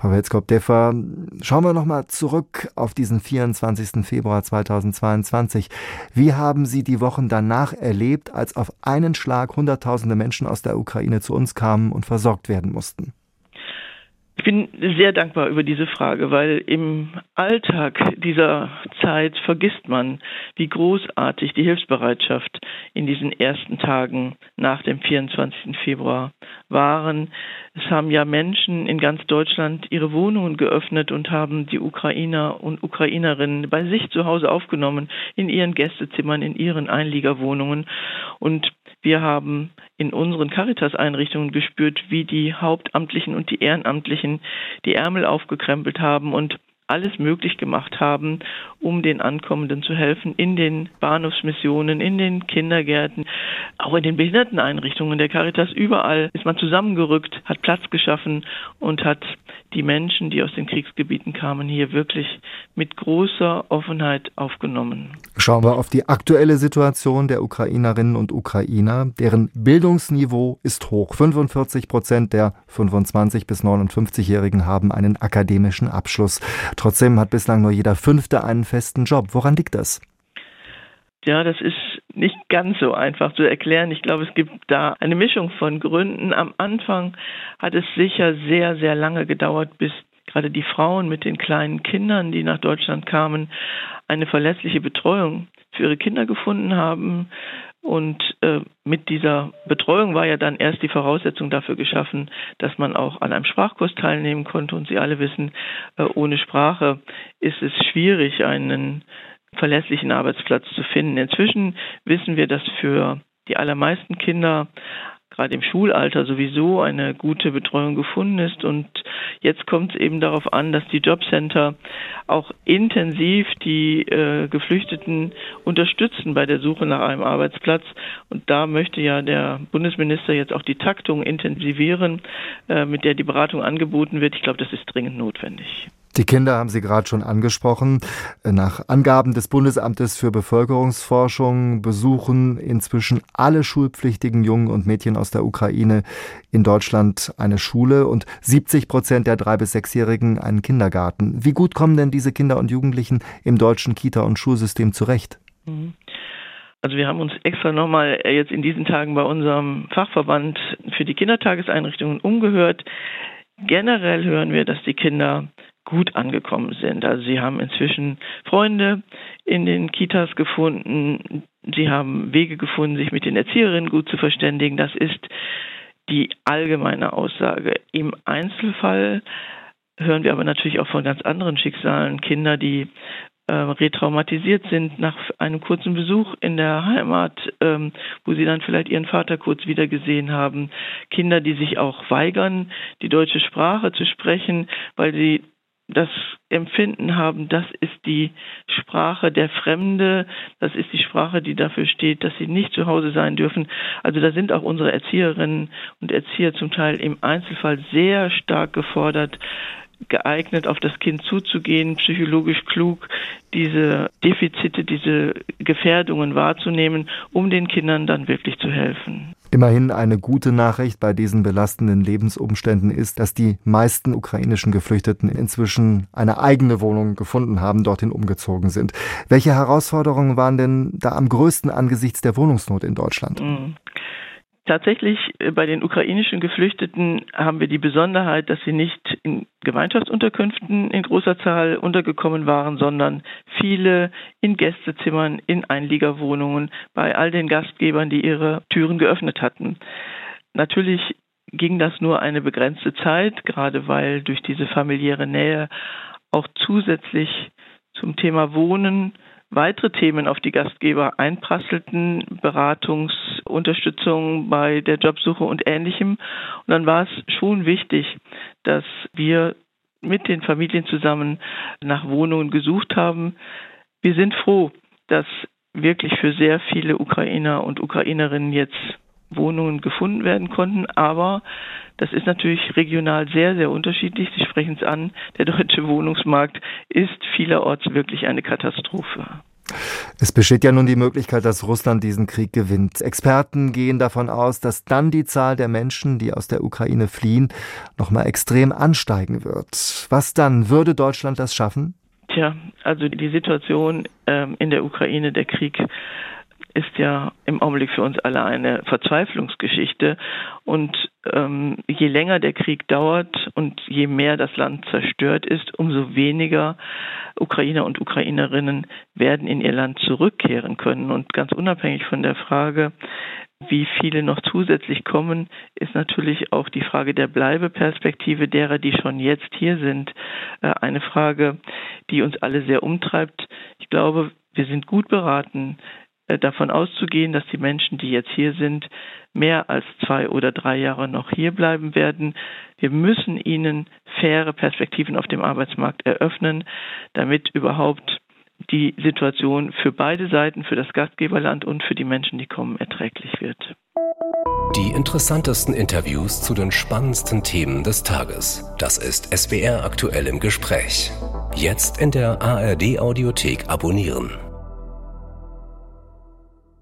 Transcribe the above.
Frau Welskop-Deffer, schauen wir nochmal zurück auf diesen 24. Februar 2022. Wie haben Sie die Wochen danach erlebt, als auf einen Schlag Hunderttausende Menschen aus der Ukraine zu uns kamen und versorgt werden mussten? Ich bin sehr dankbar über diese Frage, weil im Alltag dieser Zeit vergisst man, wie großartig die Hilfsbereitschaft in diesen ersten Tagen nach dem 24. Februar waren. Es haben ja Menschen in ganz Deutschland ihre Wohnungen geöffnet und haben die Ukrainer und Ukrainerinnen bei sich zu Hause aufgenommen, in ihren Gästezimmern, in ihren Einliegerwohnungen. Und wir haben in unseren Caritas-Einrichtungen gespürt, wie die Hauptamtlichen und die Ehrenamtlichen die Ärmel aufgekrempelt haben und alles möglich gemacht haben, um den Ankommenden zu helfen, in den Bahnhofsmissionen, in den Kindergärten, auch in den Behinderteneinrichtungen der Caritas. Überall ist man zusammengerückt, hat Platz geschaffen und hat die Menschen, die aus den Kriegsgebieten kamen, hier wirklich mit großer Offenheit aufgenommen. Schauen wir auf die aktuelle Situation der Ukrainerinnen und Ukrainer. Deren Bildungsniveau ist hoch. 45 Prozent der 25 bis 59-Jährigen haben einen akademischen Abschluss. Trotzdem hat bislang nur jeder Fünfte einen festen Job. Woran liegt das? Ja, das ist nicht ganz so einfach zu erklären. Ich glaube, es gibt da eine Mischung von Gründen. Am Anfang hat es sicher sehr, sehr lange gedauert, bis gerade die Frauen mit den kleinen Kindern, die nach Deutschland kamen, eine verlässliche Betreuung für ihre Kinder gefunden haben. Und äh, mit dieser Betreuung war ja dann erst die Voraussetzung dafür geschaffen, dass man auch an einem Sprachkurs teilnehmen konnte. Und Sie alle wissen, äh, ohne Sprache ist es schwierig, einen verlässlichen Arbeitsplatz zu finden. Inzwischen wissen wir, dass für die allermeisten Kinder gerade im Schulalter sowieso eine gute Betreuung gefunden ist. Und jetzt kommt es eben darauf an, dass die Jobcenter auch intensiv die äh, Geflüchteten unterstützen bei der Suche nach einem Arbeitsplatz. Und da möchte ja der Bundesminister jetzt auch die Taktung intensivieren, äh, mit der die Beratung angeboten wird. Ich glaube, das ist dringend notwendig. Die Kinder haben Sie gerade schon angesprochen. Nach Angaben des Bundesamtes für Bevölkerungsforschung besuchen inzwischen alle schulpflichtigen Jungen und Mädchen aus der Ukraine in Deutschland eine Schule und 70 Prozent der drei bis sechsjährigen einen Kindergarten. Wie gut kommen denn diese Kinder und Jugendlichen im deutschen Kita- und Schulsystem zurecht? Mhm. Also wir haben uns extra nochmal jetzt in diesen Tagen bei unserem Fachverband für die Kindertageseinrichtungen umgehört. Generell hören wir, dass die Kinder gut angekommen sind. Also sie haben inzwischen Freunde in den Kitas gefunden, sie haben Wege gefunden, sich mit den Erzieherinnen gut zu verständigen. Das ist die allgemeine Aussage. Im Einzelfall hören wir aber natürlich auch von ganz anderen Schicksalen. Kinder, die äh, retraumatisiert sind nach einem kurzen Besuch in der Heimat, ähm, wo sie dann vielleicht ihren Vater kurz wiedergesehen haben. Kinder, die sich auch weigern, die deutsche Sprache zu sprechen, weil sie das Empfinden haben, das ist die Sprache der Fremde, das ist die Sprache, die dafür steht, dass sie nicht zu Hause sein dürfen. Also da sind auch unsere Erzieherinnen und Erzieher zum Teil im Einzelfall sehr stark gefordert, geeignet, auf das Kind zuzugehen, psychologisch klug, diese Defizite, diese Gefährdungen wahrzunehmen, um den Kindern dann wirklich zu helfen. Immerhin eine gute Nachricht bei diesen belastenden Lebensumständen ist, dass die meisten ukrainischen Geflüchteten inzwischen eine eigene Wohnung gefunden haben, dorthin umgezogen sind. Welche Herausforderungen waren denn da am größten angesichts der Wohnungsnot in Deutschland? Mhm. Tatsächlich äh, bei den ukrainischen Geflüchteten haben wir die Besonderheit, dass sie nicht in Gemeinschaftsunterkünften in großer Zahl untergekommen waren, sondern viele in Gästezimmern, in Einliegerwohnungen bei all den Gastgebern, die ihre Türen geöffnet hatten. Natürlich ging das nur eine begrenzte Zeit, gerade weil durch diese familiäre Nähe auch zusätzlich zum Thema Wohnen weitere Themen auf die Gastgeber einprasselten, Beratungsunterstützung bei der Jobsuche und ähnlichem. Und dann war es schon wichtig, dass wir mit den Familien zusammen nach Wohnungen gesucht haben. Wir sind froh, dass wirklich für sehr viele Ukrainer und Ukrainerinnen jetzt Wohnungen gefunden werden konnten. Aber das ist natürlich regional sehr, sehr unterschiedlich. Sie sprechen es an. Der deutsche Wohnungsmarkt ist vielerorts wirklich eine Katastrophe. Es besteht ja nun die Möglichkeit, dass Russland diesen Krieg gewinnt. Experten gehen davon aus, dass dann die Zahl der Menschen, die aus der Ukraine fliehen, nochmal extrem ansteigen wird. Was dann? Würde Deutschland das schaffen? Tja, also die Situation ähm, in der Ukraine, der Krieg ist ja im Augenblick für uns alle eine Verzweiflungsgeschichte. Und ähm, je länger der Krieg dauert und je mehr das Land zerstört ist, umso weniger Ukrainer und Ukrainerinnen werden in ihr Land zurückkehren können. Und ganz unabhängig von der Frage, wie viele noch zusätzlich kommen, ist natürlich auch die Frage der Bleibeperspektive derer, die schon jetzt hier sind, äh, eine Frage, die uns alle sehr umtreibt. Ich glaube, wir sind gut beraten, davon auszugehen, dass die Menschen, die jetzt hier sind, mehr als zwei oder drei Jahre noch hier bleiben werden. Wir müssen ihnen faire Perspektiven auf dem Arbeitsmarkt eröffnen, damit überhaupt die Situation für beide Seiten, für das Gastgeberland und für die Menschen, die kommen, erträglich wird. Die interessantesten Interviews zu den spannendsten Themen des Tages. Das ist SWR aktuell im Gespräch. Jetzt in der ARD Audiothek abonnieren.